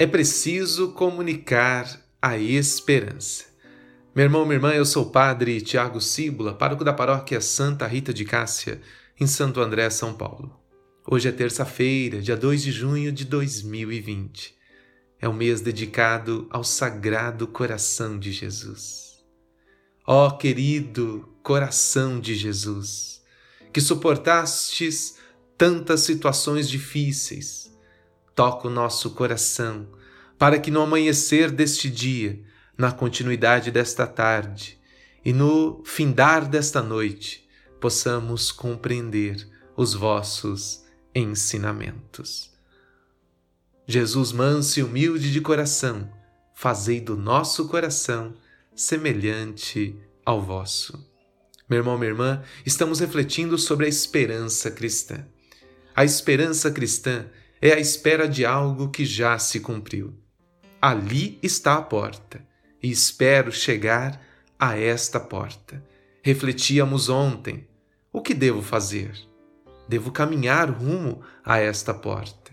é preciso comunicar a esperança. Meu irmão, minha irmã, eu sou o padre Tiago Cíbula, pároco da paróquia Santa Rita de Cássia, em Santo André, São Paulo. Hoje é terça-feira, dia 2 de junho de 2020. É um mês dedicado ao Sagrado Coração de Jesus. Ó oh, querido coração de Jesus, que suportastes tantas situações difíceis, toca o nosso coração, para que no amanhecer deste dia, na continuidade desta tarde e no findar desta noite, possamos compreender os vossos ensinamentos. Jesus manso e humilde de coração, fazei do nosso coração semelhante ao vosso. Meu irmão, minha irmã, estamos refletindo sobre a esperança cristã. A esperança cristã é a espera de algo que já se cumpriu. Ali está a porta, e espero chegar a esta porta. Refletíamos ontem: o que devo fazer? Devo caminhar rumo a esta porta.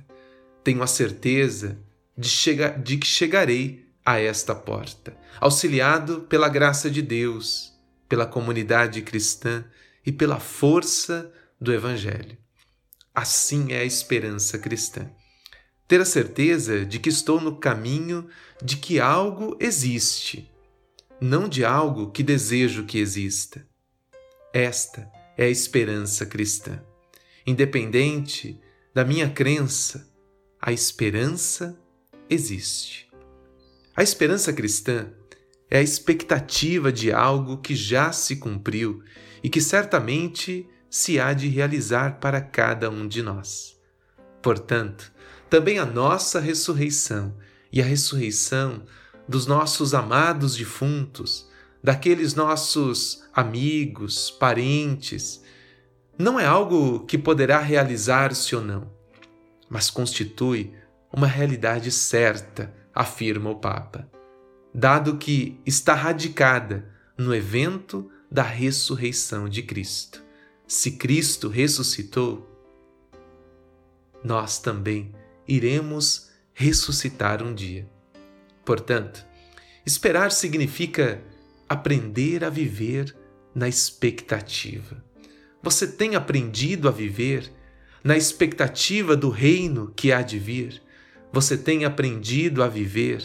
Tenho a certeza de, de que chegarei a esta porta, auxiliado pela graça de Deus, pela comunidade cristã e pela força do Evangelho. Assim é a esperança cristã. Ter a certeza de que estou no caminho de que algo existe, não de algo que desejo que exista. Esta é a esperança cristã. Independente da minha crença, a esperança existe. A esperança cristã é a expectativa de algo que já se cumpriu e que certamente se há de realizar para cada um de nós. Portanto, também a nossa ressurreição e a ressurreição dos nossos amados defuntos, daqueles nossos amigos, parentes, não é algo que poderá realizar-se ou não, mas constitui uma realidade certa, afirma o Papa, dado que está radicada no evento da ressurreição de Cristo se Cristo ressuscitou, nós também iremos ressuscitar um dia. Portanto, esperar significa aprender a viver na expectativa. Você tem aprendido a viver na expectativa do reino que há de vir? Você tem aprendido a viver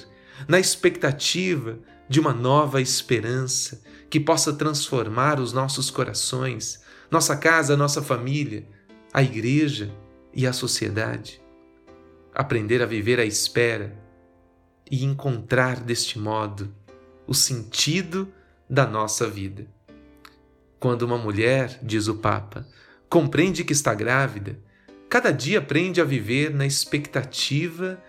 na expectativa de uma nova esperança que possa transformar os nossos corações, nossa casa, nossa família, a igreja e a sociedade. Aprender a viver à espera e encontrar deste modo o sentido da nossa vida. Quando uma mulher, diz o Papa, compreende que está grávida, cada dia aprende a viver na expectativa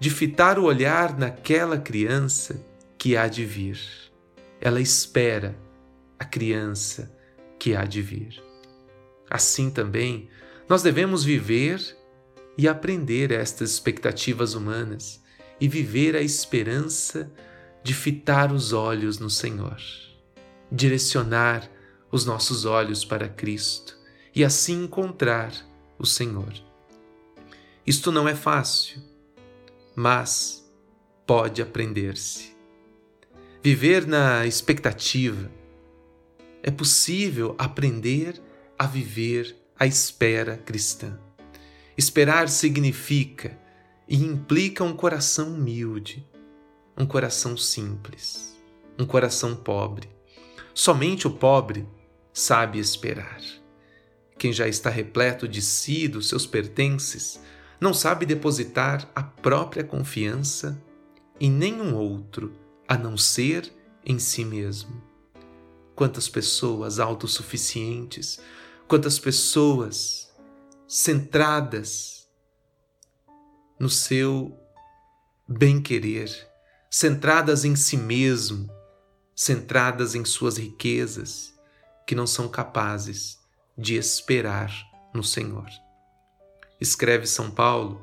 de fitar o olhar naquela criança que há de vir. Ela espera a criança que há de vir. Assim também, nós devemos viver e aprender estas expectativas humanas e viver a esperança de fitar os olhos no Senhor, direcionar os nossos olhos para Cristo e assim encontrar o Senhor. Isto não é fácil, mas pode aprender-se. Viver na expectativa. É possível aprender a viver a espera cristã. Esperar significa e implica um coração humilde, um coração simples, um coração pobre. Somente o pobre sabe esperar. Quem já está repleto de si, dos seus pertences, não sabe depositar a própria confiança em nenhum outro a não ser em si mesmo. Quantas pessoas autossuficientes quantas pessoas centradas no seu bem-querer, centradas em si mesmo, centradas em suas riquezas, que não são capazes de esperar no Senhor. Escreve São Paulo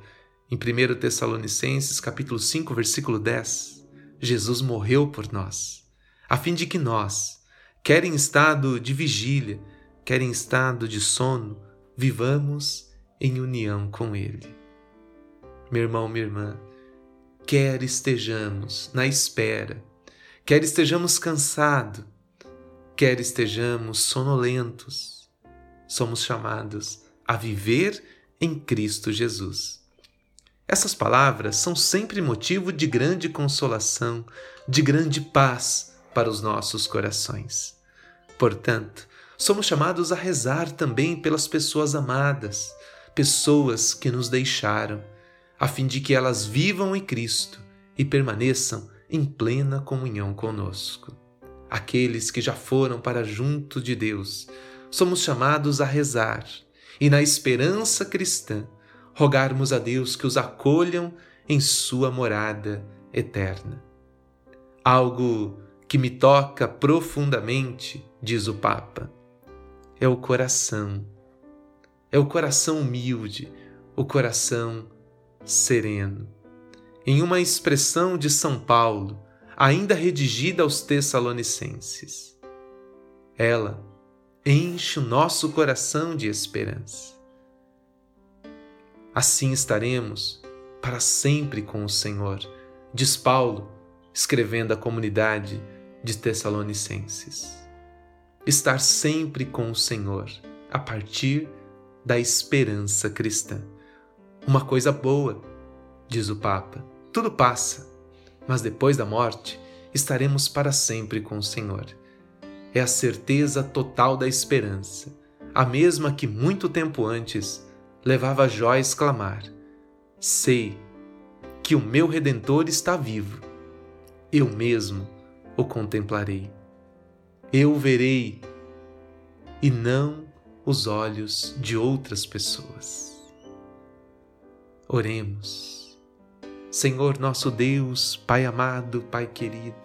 em 1 Tessalonicenses capítulo 5, versículo 10, Jesus morreu por nós, a fim de que nós, quer em estado de vigília, quer em estado de sono, vivamos em união com Ele. Meu irmão, minha irmã, quer estejamos na espera, quer estejamos cansados, quer estejamos sonolentos, somos chamados a viver em Cristo Jesus. Essas palavras são sempre motivo de grande consolação, de grande paz para os nossos corações. Portanto, somos chamados a rezar também pelas pessoas amadas, pessoas que nos deixaram, a fim de que elas vivam em Cristo e permaneçam em plena comunhão conosco. Aqueles que já foram para junto de Deus, somos chamados a rezar e, na esperança cristã, rogarmos a Deus que os acolham em sua morada eterna. Algo que me toca profundamente, diz o Papa, é o coração. É o coração humilde, o coração sereno. Em uma expressão de São Paulo, ainda redigida aos Tessalonicenses, ela enche o nosso coração de esperança. Assim estaremos para sempre com o Senhor, diz Paulo, escrevendo à comunidade de Tessalonicenses. Estar sempre com o Senhor a partir da esperança cristã. Uma coisa boa, diz o Papa, tudo passa, mas depois da morte estaremos para sempre com o Senhor. É a certeza total da esperança, a mesma que muito tempo antes levava Jó a exclamar: Sei que o meu redentor está vivo. Eu mesmo o contemplarei. Eu verei e não os olhos de outras pessoas. Oremos. Senhor nosso Deus, Pai amado, Pai querido,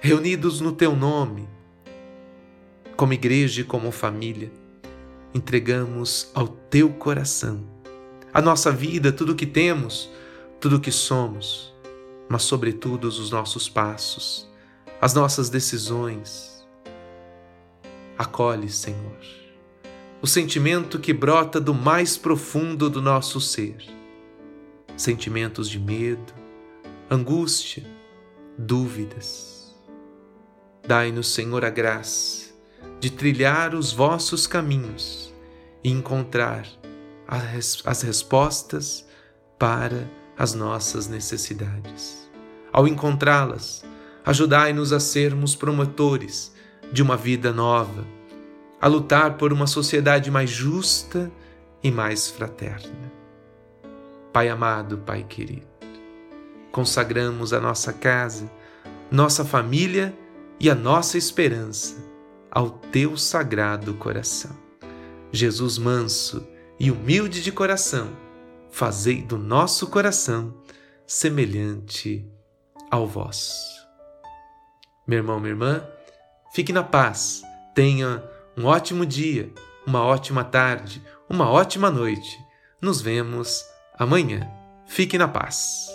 reunidos no Teu nome, como igreja e como família, entregamos ao teu coração a nossa vida, tudo o que temos, tudo o que somos, mas, sobretudo, os nossos passos, as nossas decisões. Acolhe, Senhor, o sentimento que brota do mais profundo do nosso ser sentimentos de medo, angústia, dúvidas. Dai-nos, Senhor, a graça de trilhar os vossos caminhos e encontrar as respostas para as nossas necessidades. Ao encontrá-las, ajudai-nos a sermos promotores de uma vida nova, a lutar por uma sociedade mais justa e mais fraterna. Pai amado, Pai querido, consagramos a nossa casa, nossa família e a nossa esperança ao teu sagrado coração. Jesus manso e humilde de coração, fazei do nosso coração semelhante ao vosso. Meu irmão, minha irmã, fique na paz, tenha um ótimo dia, uma ótima tarde, uma ótima noite. Nos vemos amanhã. Fique na paz.